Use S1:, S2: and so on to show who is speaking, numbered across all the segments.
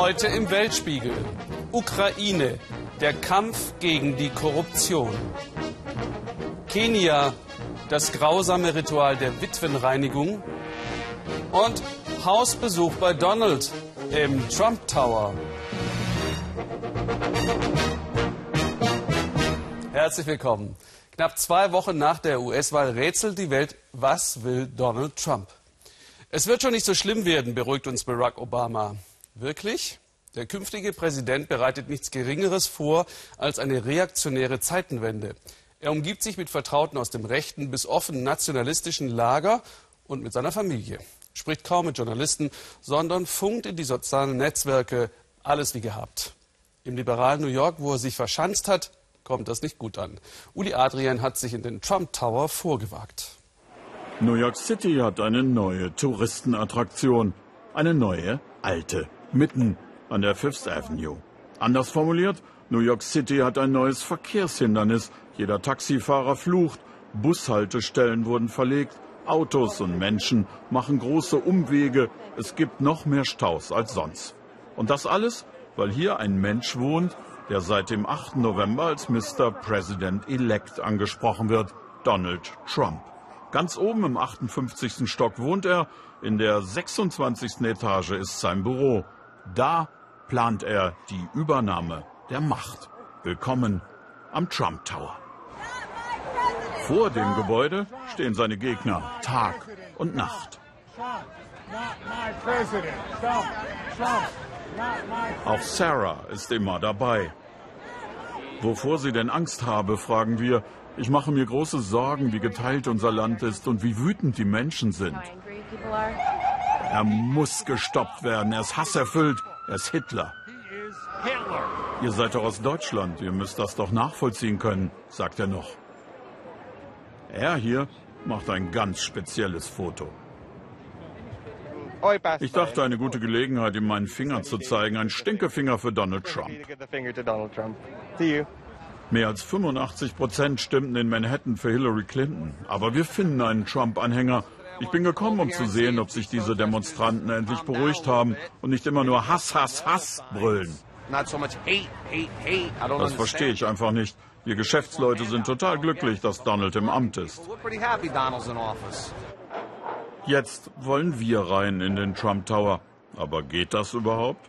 S1: Heute im Weltspiegel. Ukraine. Der Kampf gegen die Korruption. Kenia. Das grausame Ritual der Witwenreinigung. Und Hausbesuch bei Donald im Trump Tower. Herzlich willkommen. Knapp zwei Wochen nach der US-Wahl rätselt die Welt, was will Donald Trump? Es wird schon nicht so schlimm werden, beruhigt uns Barack Obama. Wirklich? Der künftige Präsident bereitet nichts Geringeres vor als eine reaktionäre Zeitenwende. Er umgibt sich mit Vertrauten aus dem rechten bis offen nationalistischen Lager und mit seiner Familie. Spricht kaum mit Journalisten, sondern funkt in die sozialen Netzwerke alles wie gehabt. Im liberalen New York, wo er sich verschanzt hat, kommt das nicht gut an. Uli Adrian hat sich in den Trump Tower vorgewagt.
S2: New York City hat eine neue Touristenattraktion. Eine neue, alte, mitten an der Fifth Avenue. Anders formuliert, New York City hat ein neues Verkehrshindernis. Jeder Taxifahrer flucht, Bushaltestellen wurden verlegt, Autos und Menschen machen große Umwege. Es gibt noch mehr Staus als sonst. Und das alles, weil hier ein Mensch wohnt, der seit dem 8. November als Mr. President-elect angesprochen wird, Donald Trump. Ganz oben im 58. Stock wohnt er, in der 26. Etage ist sein Büro. Da plant er die Übernahme der Macht. Willkommen am Trump Tower. Vor dem Gebäude stehen seine Gegner Tag und Nacht. Auch Sarah ist immer dabei. Wovor sie denn Angst habe, fragen wir. Ich mache mir große Sorgen, wie geteilt unser Land ist und wie wütend die Menschen sind. Er muss gestoppt werden. Er ist hasserfüllt. Er ist Hitler. Ihr seid doch aus Deutschland. Ihr müsst das doch nachvollziehen können, sagt er noch. Er hier macht ein ganz spezielles Foto. Ich dachte, eine gute Gelegenheit, ihm meinen Finger zu zeigen. Ein Stinkefinger für Donald Trump. Mehr als 85 Prozent stimmten in Manhattan für Hillary Clinton. Aber wir finden einen Trump-Anhänger. Ich bin gekommen, um zu sehen, ob sich diese Demonstranten endlich beruhigt haben und nicht immer nur Hass, Hass, Hass brüllen. Das verstehe ich einfach nicht. Wir Geschäftsleute sind total glücklich, dass Donald im Amt ist. Jetzt wollen wir rein in den Trump Tower. Aber geht das überhaupt?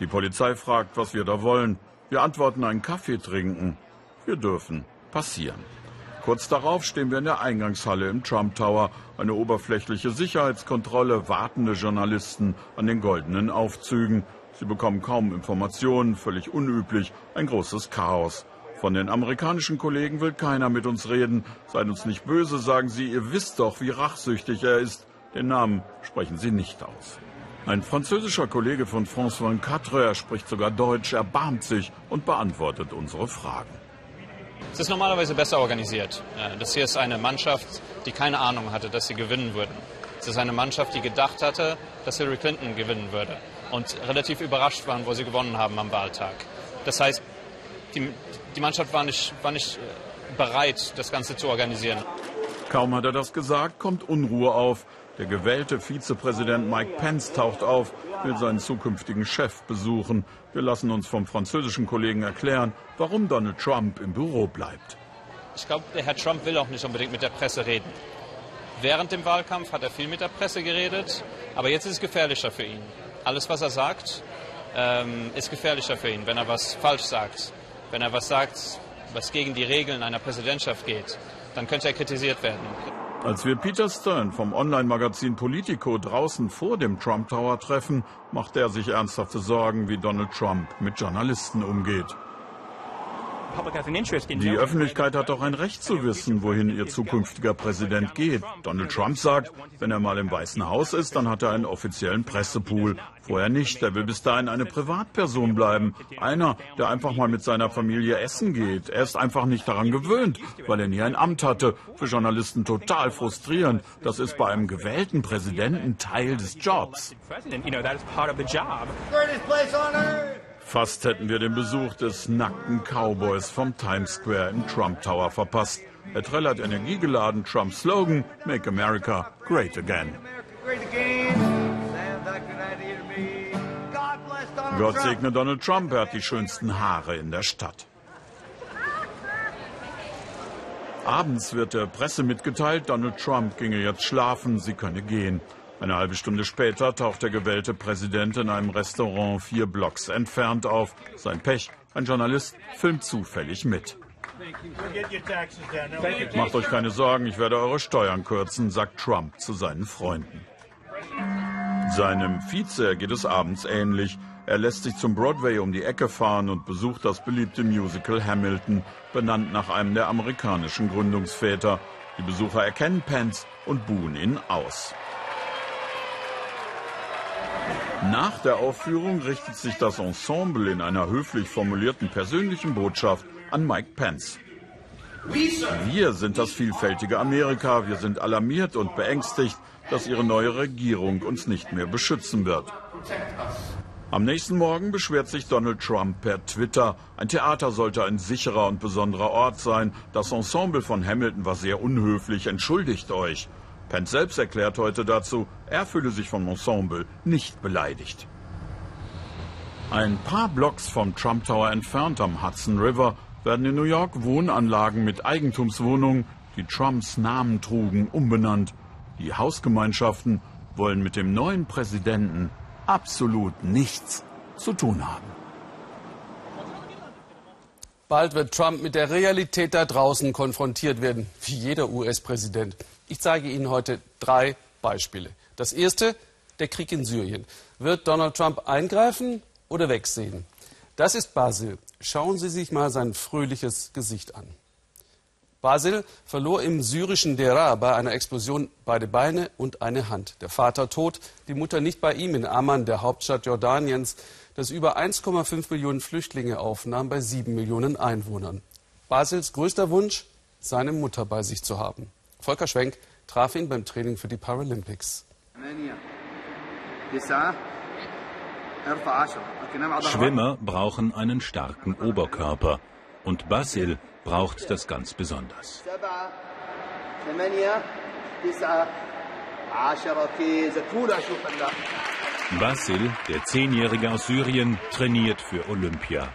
S2: Die Polizei fragt, was wir da wollen. Wir antworten einen Kaffee trinken. Wir dürfen passieren. Kurz darauf stehen wir in der Eingangshalle im Trump Tower. Eine oberflächliche Sicherheitskontrolle, wartende Journalisten an den goldenen Aufzügen. Sie bekommen kaum Informationen, völlig unüblich, ein großes Chaos. Von den amerikanischen Kollegen will keiner mit uns reden. Seid uns nicht böse, sagen sie, ihr wisst doch, wie rachsüchtig er ist. Den Namen sprechen sie nicht aus. Ein französischer Kollege von France 24, er spricht sogar Deutsch, erbarmt sich und beantwortet unsere Fragen.
S3: Es ist normalerweise besser organisiert. Das hier ist eine Mannschaft, die keine Ahnung hatte, dass sie gewinnen würden. Es ist eine Mannschaft, die gedacht hatte, dass Hillary Clinton gewinnen würde und relativ überrascht waren, wo sie gewonnen haben am Wahltag. Das heißt, die, die Mannschaft war nicht, war nicht bereit, das Ganze zu organisieren.
S2: Kaum hat er das gesagt, kommt Unruhe auf. Der gewählte Vizepräsident Mike Pence taucht auf, will seinen zukünftigen Chef besuchen. Wir lassen uns vom französischen Kollegen erklären, warum Donald Trump im Büro bleibt.
S3: Ich glaube, Herr Trump will auch nicht unbedingt mit der Presse reden. Während dem Wahlkampf hat er viel mit der Presse geredet, aber jetzt ist es gefährlicher für ihn. Alles, was er sagt, ähm, ist gefährlicher für ihn, wenn er was falsch sagt. Wenn er was sagt, was gegen die Regeln einer Präsidentschaft geht, dann könnte er kritisiert werden.
S2: Als wir Peter Stern vom Online-Magazin Politico draußen vor dem Trump Tower treffen, macht er sich ernsthafte Sorgen, wie Donald Trump mit Journalisten umgeht. Die Öffentlichkeit hat doch ein Recht zu wissen, wohin ihr zukünftiger Präsident geht. Donald Trump sagt, wenn er mal im Weißen Haus ist, dann hat er einen offiziellen Pressepool. Vorher nicht. Er will bis dahin eine Privatperson bleiben. Einer, der einfach mal mit seiner Familie essen geht. Er ist einfach nicht daran gewöhnt, weil er nie ein Amt hatte. Für Journalisten total frustrierend. Das ist bei einem gewählten Präsidenten Teil des Jobs. Fast hätten wir den Besuch des nackten Cowboys vom Times Square im Trump Tower verpasst. Er trällert energiegeladen Trumps Slogan Make America Great Again. Gott segne Donald Trump, er hat die schönsten Haare in der Stadt. Abends wird der Presse mitgeteilt, Donald Trump ginge jetzt schlafen, sie könne gehen. Eine halbe Stunde später taucht der gewählte Präsident in einem Restaurant vier Blocks entfernt auf. Sein Pech, ein Journalist filmt zufällig mit. Macht euch keine Sorgen, ich werde eure Steuern kürzen, sagt Trump zu seinen Freunden. Seinem Vize geht es abends ähnlich. Er lässt sich zum Broadway um die Ecke fahren und besucht das beliebte Musical Hamilton, benannt nach einem der amerikanischen Gründungsväter. Die Besucher erkennen Pence und buhen ihn aus. Nach der Aufführung richtet sich das Ensemble in einer höflich formulierten persönlichen Botschaft an Mike Pence. Wir sind das vielfältige Amerika. Wir sind alarmiert und beängstigt, dass ihre neue Regierung uns nicht mehr beschützen wird. Am nächsten Morgen beschwert sich Donald Trump per Twitter. Ein Theater sollte ein sicherer und besonderer Ort sein. Das Ensemble von Hamilton war sehr unhöflich. Entschuldigt euch. Pence selbst erklärt heute dazu, er fühle sich vom Ensemble nicht beleidigt. Ein paar Blocks vom Trump Tower entfernt am Hudson River werden in New York Wohnanlagen mit Eigentumswohnungen, die Trumps Namen trugen, umbenannt. Die Hausgemeinschaften wollen mit dem neuen Präsidenten absolut nichts zu tun haben.
S1: Bald wird Trump mit der Realität da draußen konfrontiert werden, wie jeder US-Präsident. Ich zeige Ihnen heute drei Beispiele. Das erste, der Krieg in Syrien. Wird Donald Trump eingreifen oder wegsehen? Das ist Basil. Schauen Sie sich mal sein fröhliches Gesicht an. Basil verlor im syrischen Deraa bei einer Explosion beide Beine und eine Hand. Der Vater tot, die Mutter nicht bei ihm in Amman, der Hauptstadt Jordaniens, das über 1,5 Millionen Flüchtlinge aufnahm bei sieben Millionen Einwohnern. Basils größter Wunsch, seine Mutter bei sich zu haben. Volker Schwenk traf ihn beim Training für die Paralympics.
S4: Schwimmer brauchen einen starken Oberkörper und Basil braucht das ganz besonders. Basil, der Zehnjährige aus Syrien, trainiert für Olympia.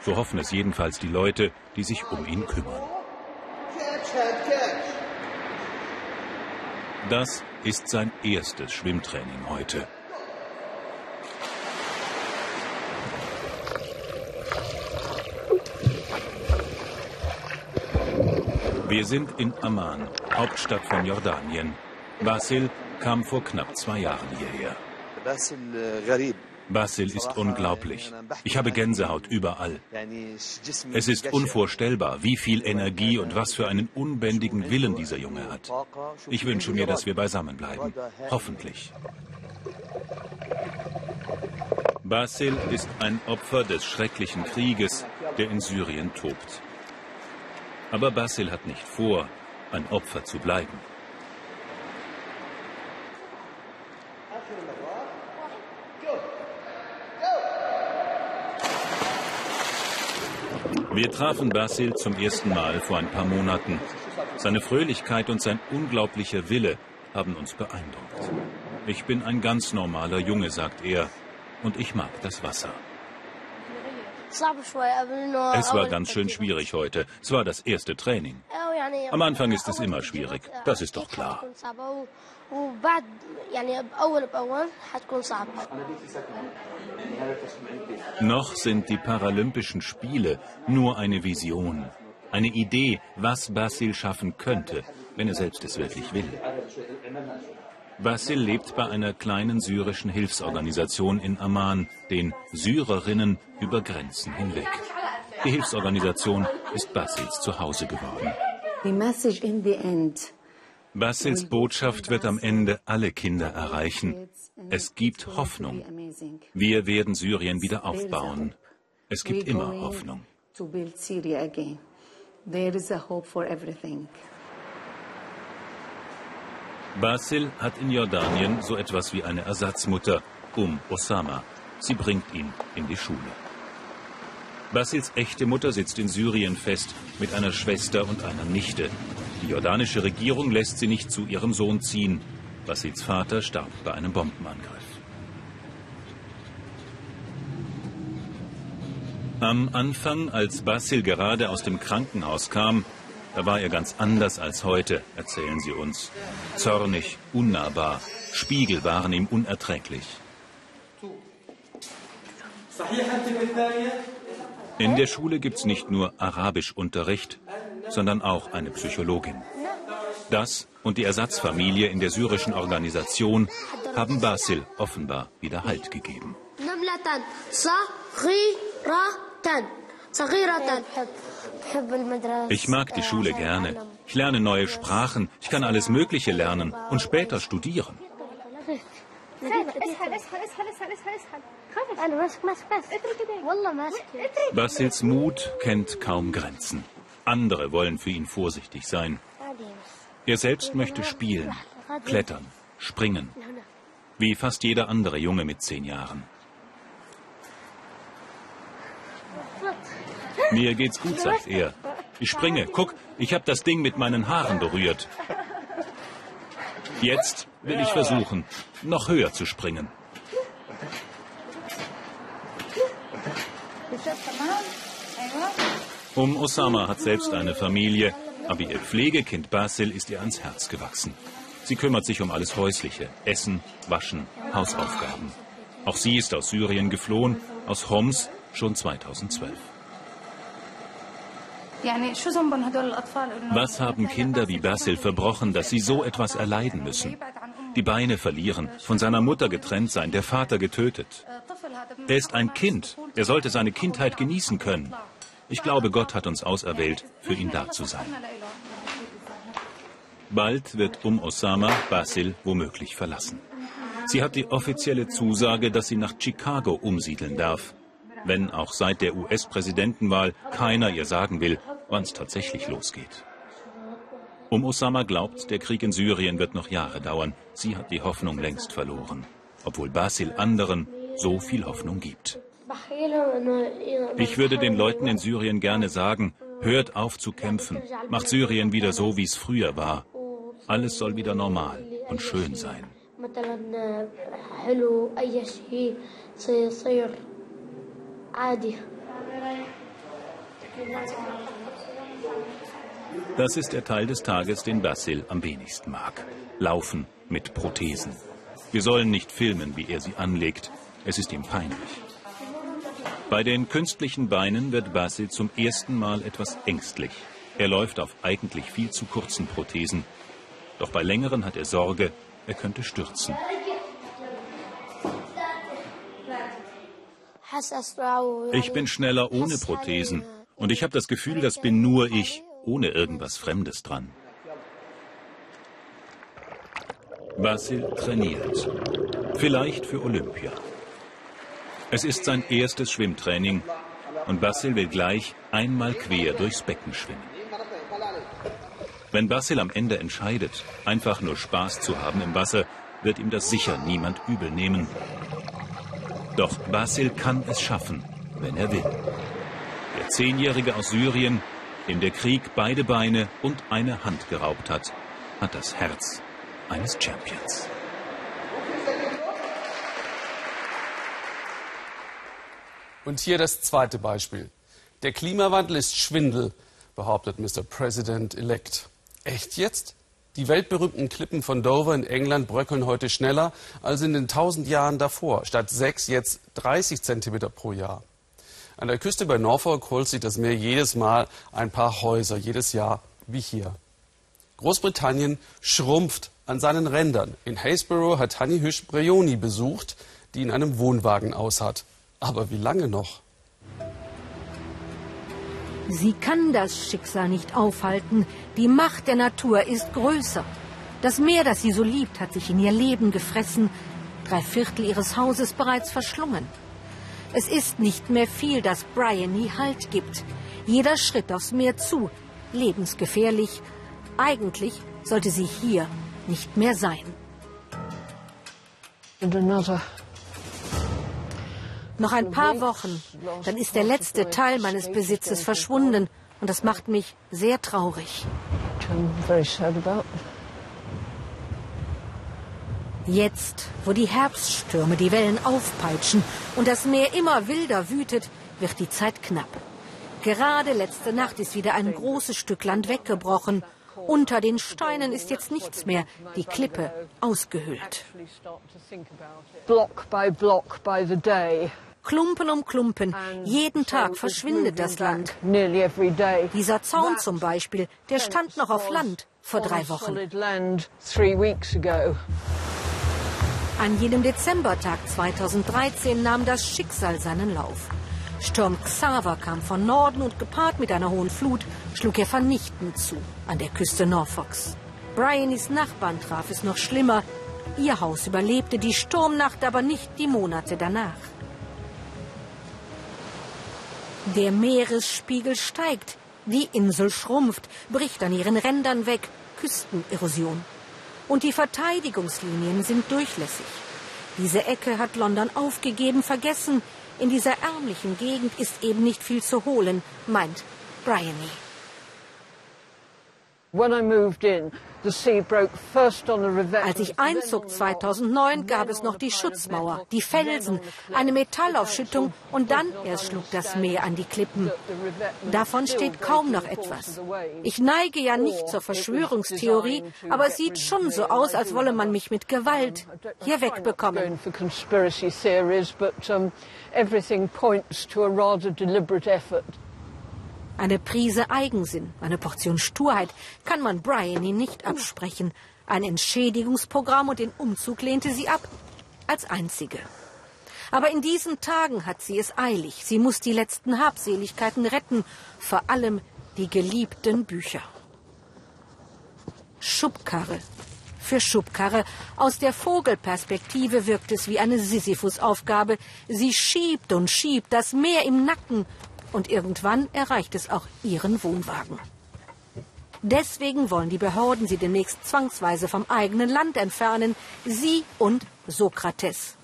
S4: So hoffen es jedenfalls die Leute, die sich um ihn kümmern. Das ist sein erstes Schwimmtraining heute. Wir sind in Amman, Hauptstadt von Jordanien. Basil kam vor knapp zwei Jahren hierher. Basil ist unglaublich. Ich habe Gänsehaut überall. Es ist unvorstellbar, wie viel Energie und was für einen unbändigen Willen dieser Junge hat. Ich wünsche mir, dass wir beisammen bleiben. Hoffentlich. Basil ist ein Opfer des schrecklichen Krieges, der in Syrien tobt. Aber Basil hat nicht vor, ein Opfer zu bleiben. Wir trafen Basil zum ersten Mal vor ein paar Monaten. Seine Fröhlichkeit und sein unglaublicher Wille haben uns beeindruckt. Ich bin ein ganz normaler Junge, sagt er, und ich mag das Wasser. Es war ganz schön schwierig heute. Es war das erste Training. Am Anfang ist es immer schwierig, das ist doch klar. Noch sind die Paralympischen Spiele nur eine Vision, eine Idee, was Basil schaffen könnte, wenn er selbst es wirklich will. Basil lebt bei einer kleinen syrischen Hilfsorganisation in Amman, den Syrerinnen über Grenzen hinweg. Die Hilfsorganisation ist Basils Zuhause geworden. Basils Botschaft wird am Ende alle Kinder erreichen. Es gibt Hoffnung. Wir werden Syrien wieder aufbauen. Es gibt immer Hoffnung. Basil hat in Jordanien so etwas wie eine Ersatzmutter, Um Osama. Sie bringt ihn in die Schule. Basils echte Mutter sitzt in Syrien fest mit einer Schwester und einer Nichte. Die jordanische Regierung lässt sie nicht zu ihrem Sohn ziehen. Basils Vater starb bei einem Bombenangriff. Am Anfang, als Basil gerade aus dem Krankenhaus kam, da war er ganz anders als heute, erzählen sie uns. Zornig, unnahbar, Spiegel waren ihm unerträglich. In der Schule gibt es nicht nur Arabischunterricht, sondern auch eine Psychologin. Das und die Ersatzfamilie in der syrischen Organisation haben Basil offenbar wieder Halt gegeben. Ich mag die Schule gerne. Ich lerne neue Sprachen, ich kann alles Mögliche lernen und später studieren. Basils Mut kennt kaum Grenzen. Andere wollen für ihn vorsichtig sein. Er selbst möchte spielen, klettern, springen. Wie fast jeder andere Junge mit zehn Jahren. Mir geht's gut, sagt er. Ich springe. Guck, ich habe das Ding mit meinen Haaren berührt. Jetzt will ich versuchen, noch höher zu springen. Um Osama hat selbst eine Familie, aber ihr Pflegekind Basil ist ihr ans Herz gewachsen. Sie kümmert sich um alles Häusliche, Essen, Waschen, Hausaufgaben. Auch sie ist aus Syrien geflohen, aus Homs schon 2012. Was haben Kinder wie Basil verbrochen, dass sie so etwas erleiden müssen? Die Beine verlieren, von seiner Mutter getrennt sein, der Vater getötet. Er ist ein Kind, er sollte seine Kindheit genießen können. Ich glaube, Gott hat uns auserwählt, für ihn da zu sein. Bald wird um Osama Basil womöglich verlassen. Sie hat die offizielle Zusage, dass sie nach Chicago umsiedeln darf wenn auch seit der US-Präsidentenwahl keiner ihr sagen will, wann es tatsächlich losgeht. Um Osama glaubt, der Krieg in Syrien wird noch Jahre dauern. Sie hat die Hoffnung längst verloren, obwohl Basil anderen so viel Hoffnung gibt. Ich würde den Leuten in Syrien gerne sagen, hört auf zu kämpfen, macht Syrien wieder so, wie es früher war. Alles soll wieder normal und schön sein. Das ist der Teil des Tages, den Basil am wenigsten mag. Laufen mit Prothesen. Wir sollen nicht filmen, wie er sie anlegt. Es ist ihm peinlich. Bei den künstlichen Beinen wird Basil zum ersten Mal etwas ängstlich. Er läuft auf eigentlich viel zu kurzen Prothesen. Doch bei längeren hat er Sorge, er könnte stürzen. Ich bin schneller ohne Prothesen und ich habe das Gefühl, das bin nur ich, ohne irgendwas Fremdes dran. Basil trainiert. Vielleicht für Olympia. Es ist sein erstes Schwimmtraining und Basil will gleich einmal quer durchs Becken schwimmen. Wenn Basil am Ende entscheidet, einfach nur Spaß zu haben im Wasser, wird ihm das sicher niemand übel nehmen. Doch Basil kann es schaffen, wenn er will. Der Zehnjährige aus Syrien, dem der Krieg beide Beine und eine Hand geraubt hat, hat das Herz eines Champions.
S1: Und hier das zweite Beispiel. Der Klimawandel ist Schwindel, behauptet Mr. President-elect. Echt jetzt? Die weltberühmten Klippen von Dover in England bröckeln heute schneller als in den tausend Jahren davor. Statt sechs jetzt 30 Zentimeter pro Jahr. An der Küste bei Norfolk holt sich das Meer jedes Mal ein paar Häuser, jedes Jahr wie hier. Großbritannien schrumpft an seinen Rändern. In Haysborough hat Hanni Hüsch Breoni besucht, die in einem Wohnwagen aushat. Aber wie lange noch?
S5: Sie kann das Schicksal nicht aufhalten. Die Macht der Natur ist größer. Das Meer, das sie so liebt, hat sich in ihr Leben gefressen, drei Viertel ihres Hauses bereits verschlungen. Es ist nicht mehr viel, das Bryony Halt gibt. Jeder Schritt aufs Meer zu, lebensgefährlich. Eigentlich sollte sie hier nicht mehr sein. And another noch ein paar Wochen, dann ist der letzte Teil meines Besitzes verschwunden und das macht mich sehr traurig. Jetzt, wo die Herbststürme die Wellen aufpeitschen und das Meer immer wilder wütet, wird die Zeit knapp. Gerade letzte Nacht ist wieder ein großes Stück Land weggebrochen. Unter den Steinen ist jetzt nichts mehr, die Klippe ausgehöhlt. Klumpen um Klumpen. Jeden Tag verschwindet das Land. Dieser Zaun zum Beispiel, der stand noch auf Land vor drei Wochen. An jenem Dezembertag 2013 nahm das Schicksal seinen Lauf. Sturm Xaver kam von Norden und gepaart mit einer hohen Flut schlug er vernichtend zu an der Küste Norfolks. Bryonys Nachbarn traf es noch schlimmer. Ihr Haus überlebte die Sturmnacht, aber nicht die Monate danach. Der Meeresspiegel steigt, die Insel schrumpft, bricht an ihren Rändern weg, Küstenerosion und die Verteidigungslinien sind durchlässig. Diese Ecke hat London aufgegeben, vergessen. In dieser ärmlichen Gegend ist eben nicht viel zu holen, meint Bryony. Als ich einzog 2009, gab es noch die Schutzmauer, die Felsen, eine Metallaufschüttung und dann erst schlug das Meer an die Klippen. Davon steht kaum noch etwas. Ich neige ja nicht zur Verschwörungstheorie, aber es sieht schon so aus, als wolle man mich mit Gewalt hier wegbekommen. Everything points to a rather deliberate effort. Eine Prise Eigensinn, eine Portion Sturheit kann man Bryony nicht absprechen. Ein Entschädigungsprogramm und den Umzug lehnte sie ab, als einzige. Aber in diesen Tagen hat sie es eilig. Sie muss die letzten Habseligkeiten retten, vor allem die geliebten Bücher. Schubkarre für Schubkarre. Aus der Vogelperspektive wirkt es wie eine Sisyphus-Aufgabe. Sie schiebt und schiebt, das Meer im Nacken und irgendwann erreicht es auch ihren Wohnwagen. Deswegen wollen die Behörden sie demnächst zwangsweise vom eigenen Land entfernen, sie und Sokrates.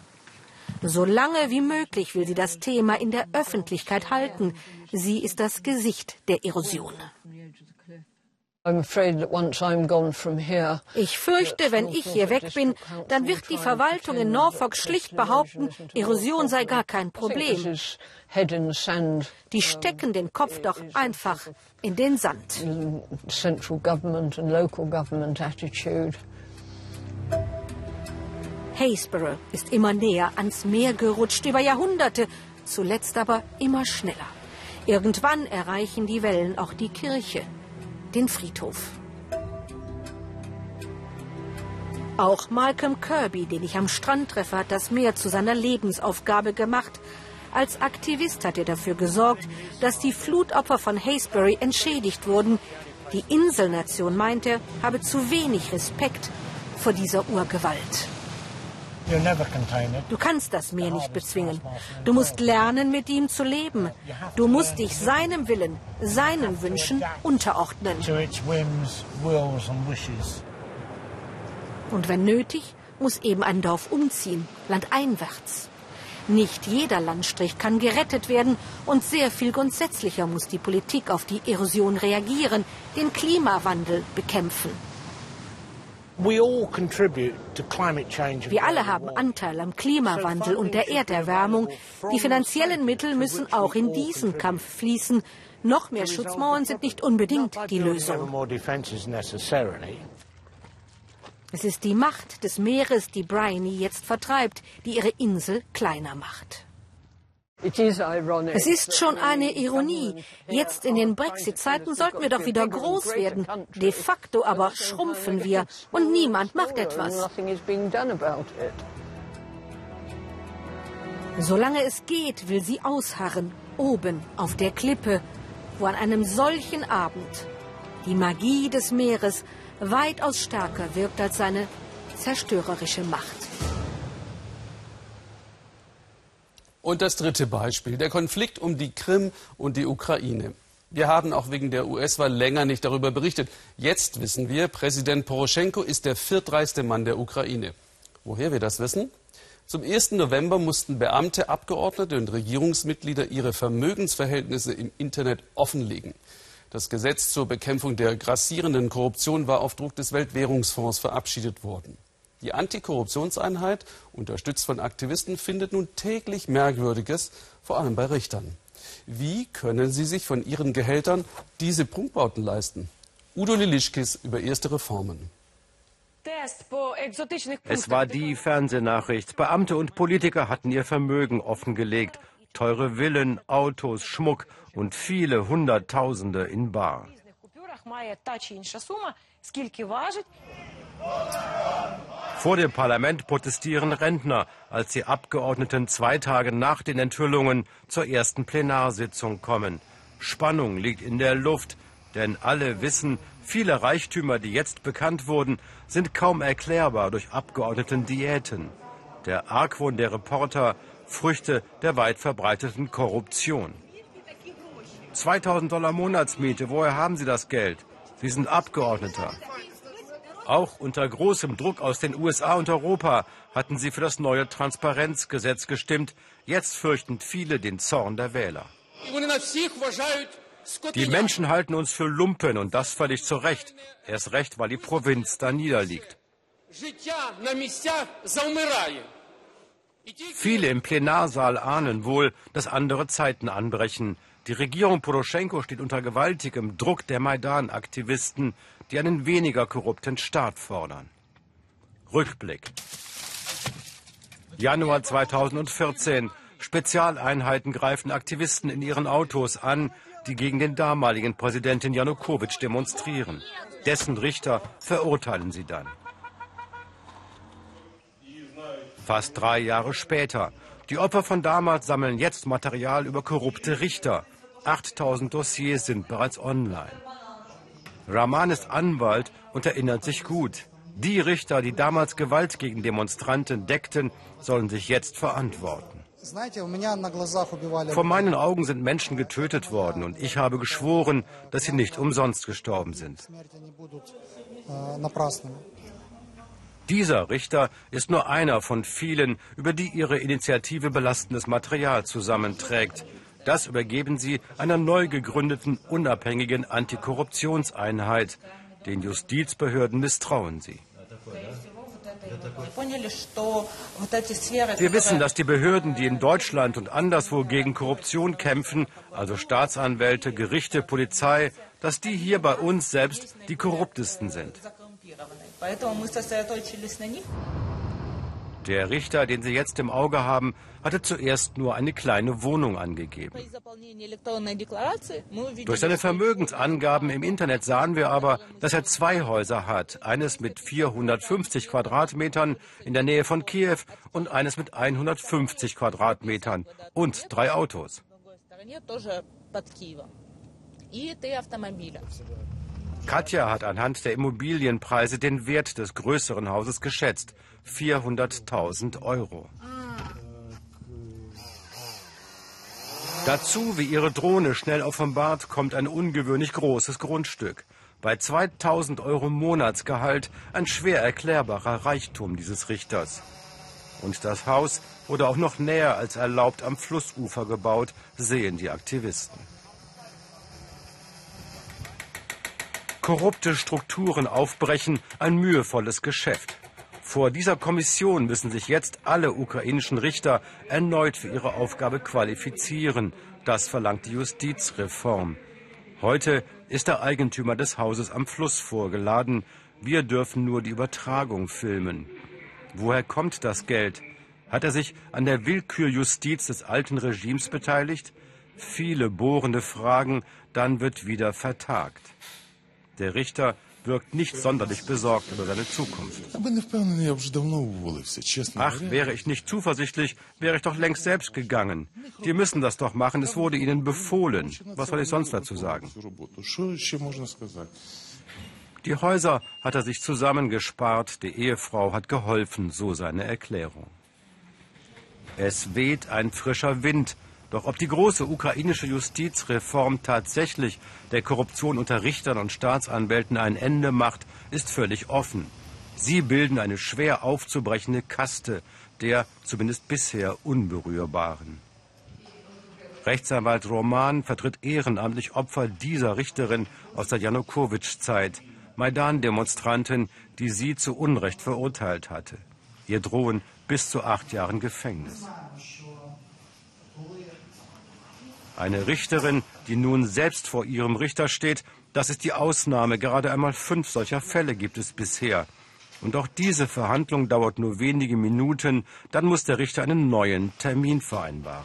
S5: So lange wie möglich will sie das Thema in der Öffentlichkeit halten. Sie ist das Gesicht der Erosion. Ich fürchte, wenn ich hier weg bin, dann wird die Verwaltung in Norfolk schlicht behaupten, Erosion sei gar kein Problem. Die stecken den Kopf doch einfach in den Sand. Haysborough ist immer näher ans Meer gerutscht, über Jahrhunderte, zuletzt aber immer schneller. Irgendwann erreichen die Wellen auch die Kirche den Friedhof. Auch Malcolm Kirby, den ich am Strand treffe, hat das Meer zu seiner Lebensaufgabe gemacht. Als Aktivist hat er dafür gesorgt, dass die Flutopfer von Haysbury entschädigt wurden. Die Inselnation, meint er, habe zu wenig Respekt vor dieser Urgewalt. Du kannst das Meer nicht bezwingen. Du musst lernen, mit ihm zu leben. Du musst dich seinem Willen, seinen Wünschen unterordnen. Und wenn nötig, muss eben ein Dorf umziehen, landeinwärts. Nicht jeder Landstrich kann gerettet werden und sehr viel grundsätzlicher muss die Politik auf die Erosion reagieren, den Klimawandel bekämpfen. Wir alle haben Anteil am Klimawandel und der Erderwärmung. Die finanziellen Mittel müssen auch in diesen Kampf fließen. Noch mehr Schutzmauern sind nicht unbedingt die Lösung. Es ist die Macht des Meeres, die Bryony jetzt vertreibt, die ihre Insel kleiner macht. Es ist schon eine Ironie. Jetzt in den Brexit-Zeiten sollten wir doch wieder groß werden. De facto aber schrumpfen wir und niemand macht etwas. Solange es geht, will sie ausharren, oben auf der Klippe, wo an einem solchen Abend die Magie des Meeres weitaus stärker wirkt als seine zerstörerische Macht.
S1: Und das dritte Beispiel, der Konflikt um die Krim und die Ukraine. Wir haben auch wegen der US-Wahl länger nicht darüber berichtet. Jetzt wissen wir, Präsident Poroschenko ist der viertreichste Mann der Ukraine. Woher wir das wissen? Zum 1. November mussten Beamte, Abgeordnete und Regierungsmitglieder ihre Vermögensverhältnisse im Internet offenlegen. Das Gesetz zur Bekämpfung der grassierenden Korruption war auf Druck des Weltwährungsfonds verabschiedet worden. Die Antikorruptionseinheit, unterstützt von Aktivisten, findet nun täglich Merkwürdiges, vor allem bei Richtern. Wie können sie sich von ihren Gehältern diese Prunkbauten leisten? Udo Lilischkis über erste Reformen.
S6: Es war die Fernsehnachricht. Beamte und Politiker hatten ihr Vermögen offengelegt. Teure Villen, Autos, Schmuck und viele Hunderttausende in Bar. Vor dem Parlament protestieren Rentner, als die Abgeordneten zwei Tage nach den Enthüllungen zur ersten Plenarsitzung kommen. Spannung liegt in der Luft, denn alle wissen, viele Reichtümer, die jetzt bekannt wurden, sind kaum erklärbar durch Abgeordneten Diäten. Der Argwohn der Reporter Früchte der weit verbreiteten Korruption. 2000 Dollar Monatsmiete, woher haben Sie das Geld? Sie sind Abgeordneter. Auch unter großem Druck aus den USA und Europa hatten sie für das neue Transparenzgesetz gestimmt. Jetzt fürchten viele den Zorn der Wähler. Die Menschen halten uns für Lumpen und das völlig zu Recht. Erst recht, weil die Provinz da niederliegt. Viele im Plenarsaal ahnen wohl, dass andere Zeiten anbrechen. Die Regierung Poroschenko steht unter gewaltigem Druck der Maidan-Aktivisten, die einen weniger korrupten Staat fordern. Rückblick. Januar 2014. Spezialeinheiten greifen Aktivisten in ihren Autos an, die gegen den damaligen Präsidenten Janukowitsch demonstrieren. Dessen Richter verurteilen sie dann. Fast drei Jahre später. Die Opfer von damals sammeln jetzt Material über korrupte Richter. 8000 Dossiers sind bereits online. Rahman ist Anwalt und erinnert sich gut. Die Richter, die damals Gewalt gegen Demonstranten deckten, sollen sich jetzt verantworten. Vor meinen Augen sind Menschen getötet worden und ich habe geschworen, dass sie nicht umsonst gestorben sind. Dieser Richter ist nur einer von vielen, über die ihre Initiative belastendes Material zusammenträgt. Das übergeben sie einer neu gegründeten unabhängigen Antikorruptionseinheit. Den Justizbehörden misstrauen sie. Wir wissen, dass die Behörden, die in Deutschland und anderswo gegen Korruption kämpfen, also Staatsanwälte, Gerichte, Polizei, dass die hier bei uns selbst die korruptesten sind. Der Richter, den Sie jetzt im Auge haben, hatte zuerst nur eine kleine Wohnung angegeben. Durch seine Vermögensangaben im Internet sahen wir aber, dass er zwei Häuser hat. Eines mit 450 Quadratmetern in der Nähe von Kiew und eines mit 150 Quadratmetern und drei Autos. Katja hat anhand der Immobilienpreise den Wert des größeren Hauses geschätzt. 400.000 Euro. Dazu, wie ihre Drohne schnell offenbart, kommt ein ungewöhnlich großes Grundstück. Bei 2000 Euro Monatsgehalt ein schwer erklärbarer Reichtum dieses Richters. Und das Haus wurde auch noch näher als erlaubt am Flussufer gebaut, sehen die Aktivisten. Korrupte Strukturen aufbrechen, ein mühevolles Geschäft. Vor dieser Kommission müssen sich jetzt alle ukrainischen Richter erneut für ihre Aufgabe qualifizieren. Das verlangt die Justizreform. Heute ist der Eigentümer des Hauses am Fluss vorgeladen. Wir dürfen nur die Übertragung filmen. Woher kommt das Geld? Hat er sich an der Willkürjustiz des alten Regimes beteiligt? Viele bohrende Fragen, dann wird wieder vertagt. Der Richter wirkt nicht sonderlich besorgt über seine Zukunft. Ach, wäre ich nicht zuversichtlich, wäre ich doch längst selbst gegangen. Die müssen das doch machen, es wurde ihnen befohlen. Was soll ich sonst dazu sagen? Die Häuser hat er sich zusammengespart, die Ehefrau hat geholfen, so seine Erklärung. Es weht ein frischer Wind doch ob die große ukrainische Justizreform tatsächlich der Korruption unter Richtern und Staatsanwälten ein Ende macht, ist völlig offen. Sie bilden eine schwer aufzubrechende Kaste der zumindest bisher Unberührbaren. Rechtsanwalt Roman vertritt ehrenamtlich Opfer dieser Richterin aus der Janukowitsch-Zeit, Maidan-Demonstrantin, die sie zu Unrecht verurteilt hatte. Ihr drohen bis zu acht Jahren Gefängnis. Eine Richterin, die nun selbst vor ihrem Richter steht, das ist die Ausnahme. Gerade einmal fünf solcher Fälle gibt es bisher. Und auch diese Verhandlung dauert nur wenige Minuten, dann muss der Richter einen neuen Termin vereinbaren.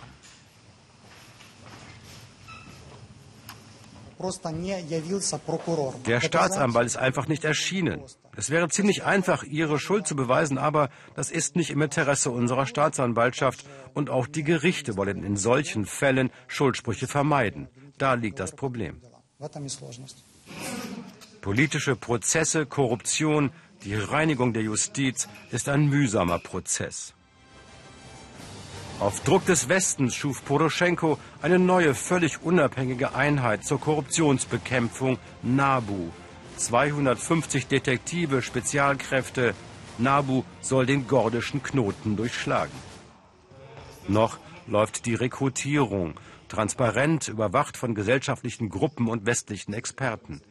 S6: Der Staatsanwalt ist einfach nicht erschienen. Es wäre ziemlich einfach, ihre Schuld zu beweisen, aber das ist nicht im Interesse unserer Staatsanwaltschaft und auch die Gerichte wollen in solchen Fällen Schuldsprüche vermeiden. Da liegt das Problem. Politische Prozesse, Korruption, die Reinigung der Justiz ist ein mühsamer Prozess. Auf Druck des Westens schuf Poroschenko eine neue, völlig unabhängige Einheit zur Korruptionsbekämpfung, NABU. 250 Detektive, Spezialkräfte. NABU soll den gordischen Knoten durchschlagen. Noch läuft die Rekrutierung, transparent überwacht von gesellschaftlichen Gruppen und westlichen Experten.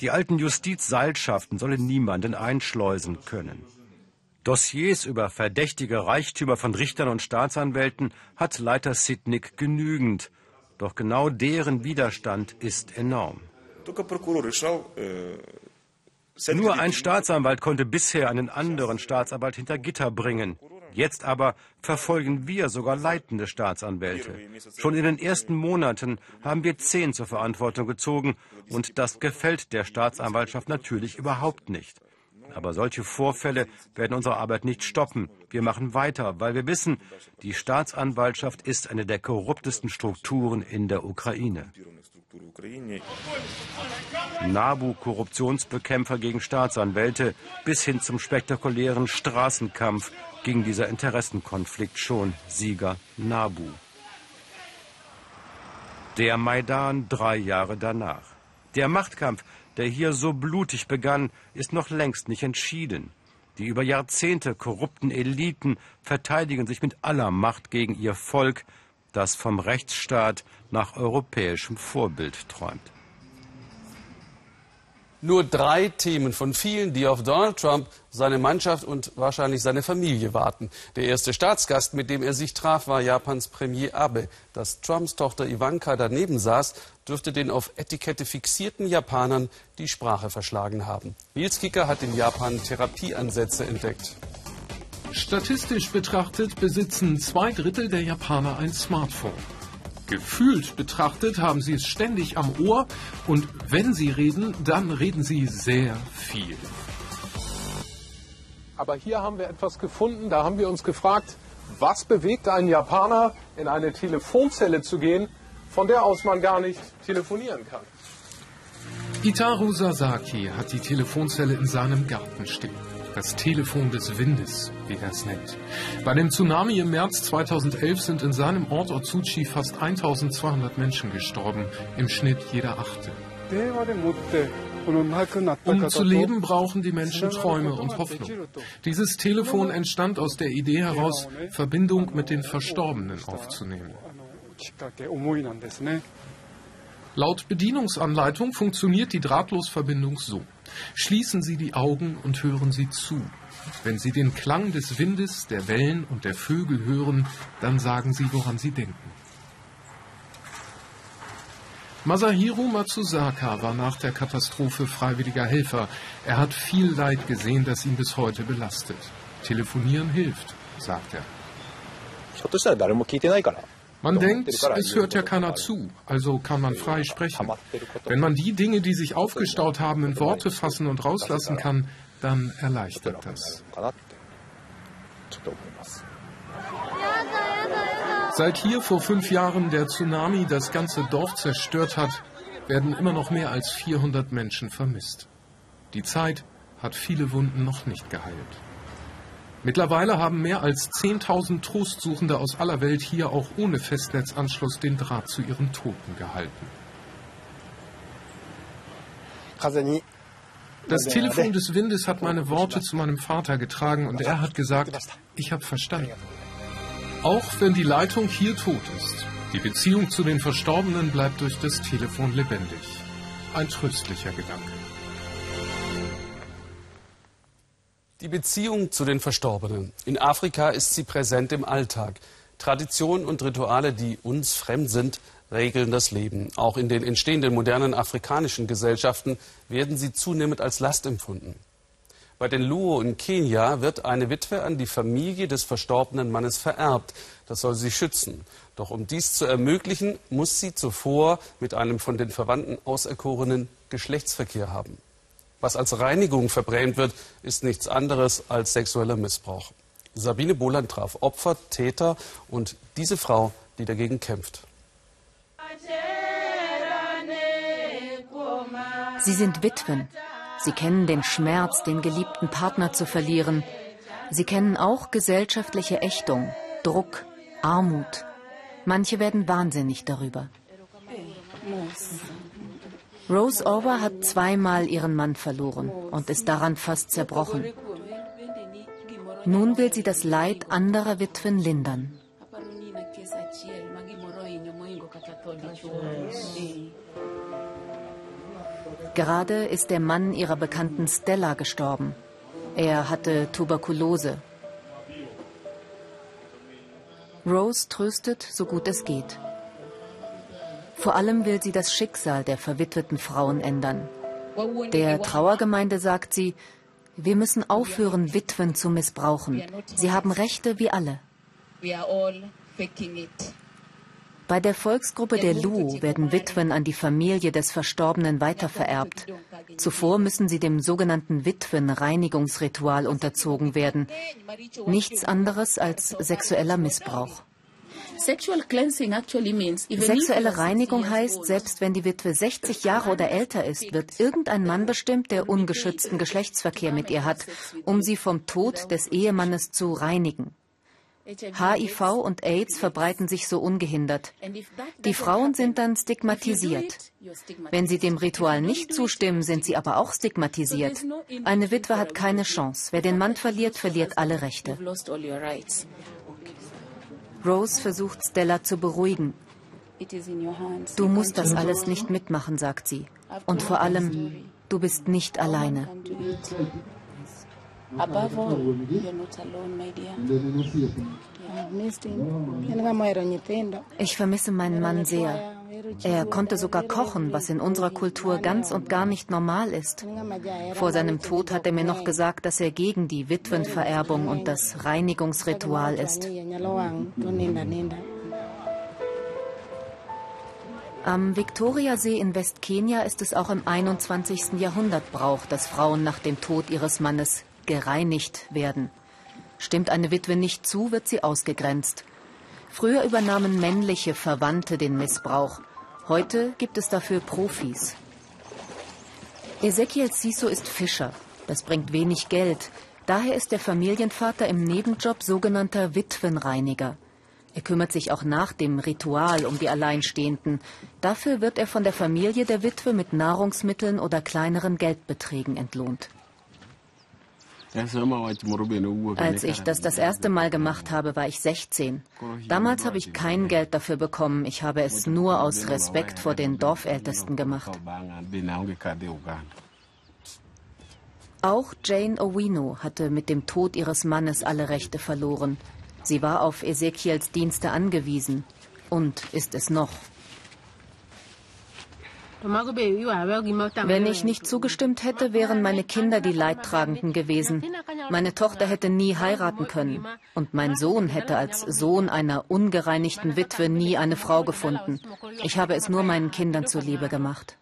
S6: Die alten Justizseilschaften sollen niemanden einschleusen können. Dossiers über verdächtige Reichtümer von Richtern und Staatsanwälten hat Leiter Sidnick genügend. Doch genau deren Widerstand ist enorm. Nur ein Staatsanwalt konnte bisher einen anderen Staatsanwalt hinter Gitter bringen. Jetzt aber verfolgen wir sogar leitende Staatsanwälte. Schon in den ersten Monaten haben wir zehn zur Verantwortung gezogen und das gefällt der Staatsanwaltschaft natürlich überhaupt nicht. Aber solche Vorfälle werden unsere Arbeit nicht stoppen. Wir machen weiter, weil wir wissen, die Staatsanwaltschaft ist eine der korruptesten Strukturen in der Ukraine. NABU Korruptionsbekämpfer gegen Staatsanwälte bis hin zum spektakulären Straßenkampf ging dieser Interessenkonflikt schon Sieger NABU. Der Maidan drei Jahre danach. Der Machtkampf der hier so blutig begann, ist noch längst nicht entschieden. Die über Jahrzehnte korrupten Eliten verteidigen sich mit aller Macht gegen ihr Volk, das vom Rechtsstaat nach europäischem Vorbild träumt.
S1: Nur drei Themen von vielen, die auf Donald Trump, seine Mannschaft und wahrscheinlich seine Familie warten. Der erste Staatsgast, mit dem er sich traf, war Japans Premier Abe. Dass Trumps Tochter Ivanka daneben saß, dürfte den auf Etikette fixierten Japanern die Sprache verschlagen haben. Nils Kicker hat in Japan Therapieansätze entdeckt.
S7: Statistisch betrachtet besitzen zwei Drittel der Japaner ein Smartphone. Gefühlt betrachtet haben sie es ständig am Ohr und wenn sie reden, dann reden sie sehr viel. Aber hier haben wir etwas gefunden, da haben wir uns gefragt, was bewegt einen Japaner, in eine Telefonzelle zu gehen, von der aus man gar nicht telefonieren kann. Itaru Sasaki hat die Telefonzelle in seinem Garten stehen das Telefon des Windes, wie er es nennt. Bei dem Tsunami im März 2011 sind in seinem Ort Otsuchi fast 1200 Menschen gestorben, im Schnitt jeder Achte. Um zu leben, brauchen die Menschen Träume und Hoffnung. Dieses Telefon entstand aus der Idee heraus, Verbindung mit den Verstorbenen aufzunehmen. Laut Bedienungsanleitung funktioniert die Drahtlosverbindung so. Schließen Sie die Augen und hören Sie zu. Wenn Sie den Klang des Windes, der Wellen und der Vögel hören, dann sagen Sie, woran Sie denken. Masahiro Matsuzaka war nach der Katastrophe freiwilliger Helfer. Er hat viel Leid gesehen, das ihn bis heute belastet. Telefonieren hilft, sagt er. Man denkt, es hört ja keiner zu, also kann man frei sprechen. Wenn man die Dinge, die sich aufgestaut haben, in Worte fassen und rauslassen kann, dann erleichtert das. Seit hier vor fünf Jahren der Tsunami das ganze Dorf zerstört hat, werden immer noch mehr als 400 Menschen vermisst. Die Zeit hat viele Wunden noch nicht geheilt. Mittlerweile haben mehr als 10.000 Trostsuchende aus aller Welt hier auch ohne Festnetzanschluss den Draht zu ihren Toten gehalten. Das Telefon des Windes hat meine Worte zu meinem Vater getragen und er hat gesagt, ich habe verstanden. Auch wenn die Leitung hier tot ist, die Beziehung zu den Verstorbenen bleibt durch das Telefon lebendig. Ein tröstlicher Gedanke.
S1: Die Beziehung zu den Verstorbenen. In Afrika ist sie präsent im Alltag. Traditionen und Rituale, die uns fremd sind, regeln das Leben. Auch in den entstehenden modernen afrikanischen Gesellschaften werden sie zunehmend als Last empfunden. Bei den Luo in Kenia wird eine Witwe an die Familie des verstorbenen Mannes vererbt. Das soll sie schützen. Doch um dies zu ermöglichen, muss sie zuvor mit einem von den Verwandten auserkorenen Geschlechtsverkehr haben. Was als Reinigung verbrämt wird, ist nichts anderes als sexueller Missbrauch. Sabine Boland traf Opfer, Täter und diese Frau, die dagegen kämpft.
S8: Sie sind Witwen. Sie kennen den Schmerz, den geliebten Partner zu verlieren. Sie kennen auch gesellschaftliche Ächtung, Druck, Armut. Manche werden wahnsinnig darüber. Rose Over hat zweimal ihren Mann verloren und ist daran fast zerbrochen. Nun will sie das Leid anderer Witwen lindern. Gerade ist der Mann ihrer Bekannten Stella gestorben. Er hatte Tuberkulose. Rose tröstet, so gut es geht. Vor allem will sie das Schicksal der verwitweten Frauen ändern. Der Trauergemeinde sagt sie, wir müssen aufhören, Witwen zu missbrauchen. Sie haben Rechte wie alle. Bei der Volksgruppe der Lu werden Witwen an die Familie des Verstorbenen weitervererbt. Zuvor müssen sie dem sogenannten Witwenreinigungsritual unterzogen werden. Nichts anderes als sexueller Missbrauch. Sexuelle Reinigung heißt, selbst wenn die Witwe 60 Jahre oder älter ist, wird irgendein Mann bestimmt, der ungeschützten Geschlechtsverkehr mit ihr hat, um sie vom Tod des Ehemannes zu reinigen. HIV und AIDS verbreiten sich so ungehindert. Die Frauen sind dann stigmatisiert. Wenn sie dem Ritual nicht zustimmen, sind sie aber auch stigmatisiert. Eine Witwe hat keine Chance. Wer den Mann verliert, verliert alle Rechte. Rose versucht Stella zu beruhigen. Du musst das alles nicht mitmachen, sagt sie. Und vor allem, du bist nicht alleine. Above all, you're not alone, my dear. Ich vermisse meinen Mann sehr. Er konnte sogar kochen, was in unserer Kultur ganz und gar nicht normal ist. Vor seinem Tod hat er mir noch gesagt, dass er gegen die Witwenvererbung und das Reinigungsritual ist. Am Viktoriasee in Westkenia ist es auch im 21. Jahrhundert Brauch, dass Frauen nach dem Tod ihres Mannes gereinigt werden. Stimmt eine Witwe nicht zu, wird sie ausgegrenzt. Früher übernahmen männliche Verwandte den Missbrauch. Heute gibt es dafür Profis. Ezekiel Siso ist Fischer. Das bringt wenig Geld. Daher ist der Familienvater im Nebenjob sogenannter Witwenreiniger. Er kümmert sich auch nach dem Ritual um die Alleinstehenden. Dafür wird er von der Familie der Witwe mit Nahrungsmitteln oder kleineren Geldbeträgen entlohnt. Als ich das das erste Mal gemacht habe, war ich 16. Damals habe ich kein Geld dafür bekommen. Ich habe es nur aus Respekt vor den Dorfältesten gemacht. Auch Jane Owino hatte mit dem Tod ihres Mannes alle Rechte verloren. Sie war auf Ezekiels Dienste angewiesen und ist es noch. Wenn ich nicht zugestimmt hätte, wären meine Kinder die Leidtragenden gewesen. Meine Tochter hätte nie heiraten können. Und mein Sohn hätte als Sohn einer ungereinigten Witwe nie eine Frau gefunden. Ich habe es nur meinen Kindern zuliebe gemacht.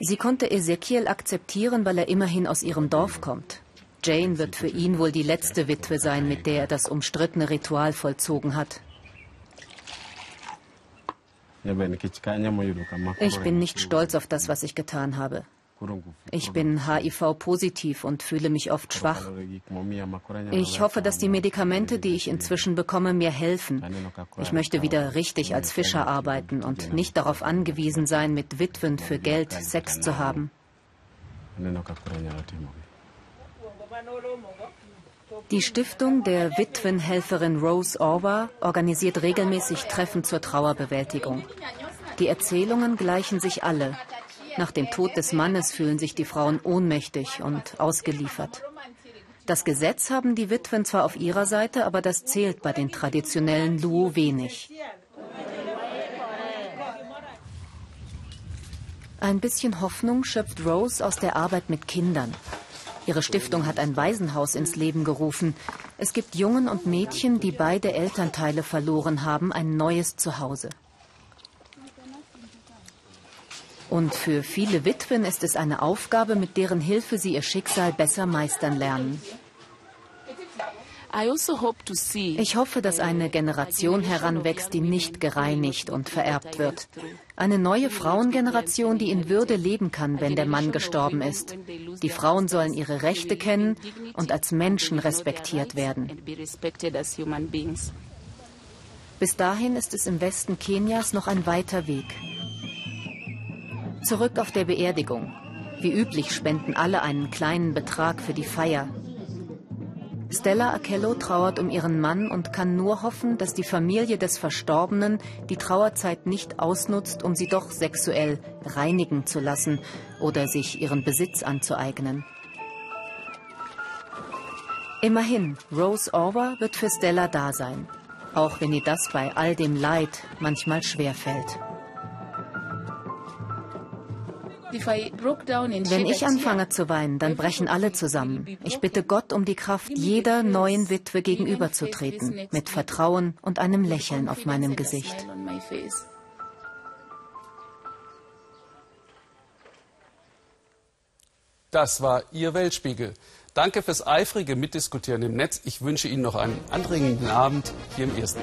S8: Sie konnte Ezekiel akzeptieren, weil er immerhin aus ihrem Dorf kommt. Jane wird für ihn wohl die letzte Witwe sein, mit der er das umstrittene Ritual vollzogen hat. Ich bin nicht stolz auf das, was ich getan habe. Ich bin HIV-positiv und fühle mich oft schwach. Ich hoffe, dass die Medikamente, die ich inzwischen bekomme, mir helfen. Ich möchte wieder richtig als Fischer arbeiten und nicht darauf angewiesen sein, mit Witwen für Geld Sex zu haben. Die Stiftung der Witwenhelferin Rose Orwa organisiert regelmäßig Treffen zur Trauerbewältigung. Die Erzählungen gleichen sich alle. Nach dem Tod des Mannes fühlen sich die Frauen ohnmächtig und ausgeliefert. Das Gesetz haben die Witwen zwar auf ihrer Seite, aber das zählt bei den traditionellen Luo wenig. Ein bisschen Hoffnung schöpft Rose aus der Arbeit mit Kindern. Ihre Stiftung hat ein Waisenhaus ins Leben gerufen. Es gibt Jungen und Mädchen, die beide Elternteile verloren haben, ein neues Zuhause. Und für viele Witwen ist es eine Aufgabe, mit deren Hilfe sie ihr Schicksal besser meistern lernen. Also ich hoffe, dass eine Generation heranwächst, die nicht gereinigt und vererbt wird. Eine neue Frauengeneration, die in Würde leben kann, wenn der Mann gestorben ist. Die Frauen sollen ihre Rechte kennen und als Menschen respektiert werden. Bis dahin ist es im Westen Kenias noch ein weiter Weg. Zurück auf der Beerdigung. Wie üblich spenden alle einen kleinen Betrag für die Feier. Stella Akello trauert um ihren Mann und kann nur hoffen, dass die Familie des Verstorbenen die Trauerzeit nicht ausnutzt, um sie doch sexuell reinigen zu lassen oder sich ihren Besitz anzueignen. Immerhin, Rose Orwer wird für Stella da sein, auch wenn ihr das bei all dem Leid manchmal schwerfällt. Wenn ich anfange zu weinen, dann brechen alle zusammen. Ich bitte Gott um die Kraft, jeder neuen Witwe gegenüberzutreten, mit Vertrauen und einem Lächeln auf meinem Gesicht.
S1: Das war Ihr Weltspiegel. Danke fürs eifrige Mitdiskutieren im Netz. Ich wünsche Ihnen noch einen anregenden Abend hier im Ersten.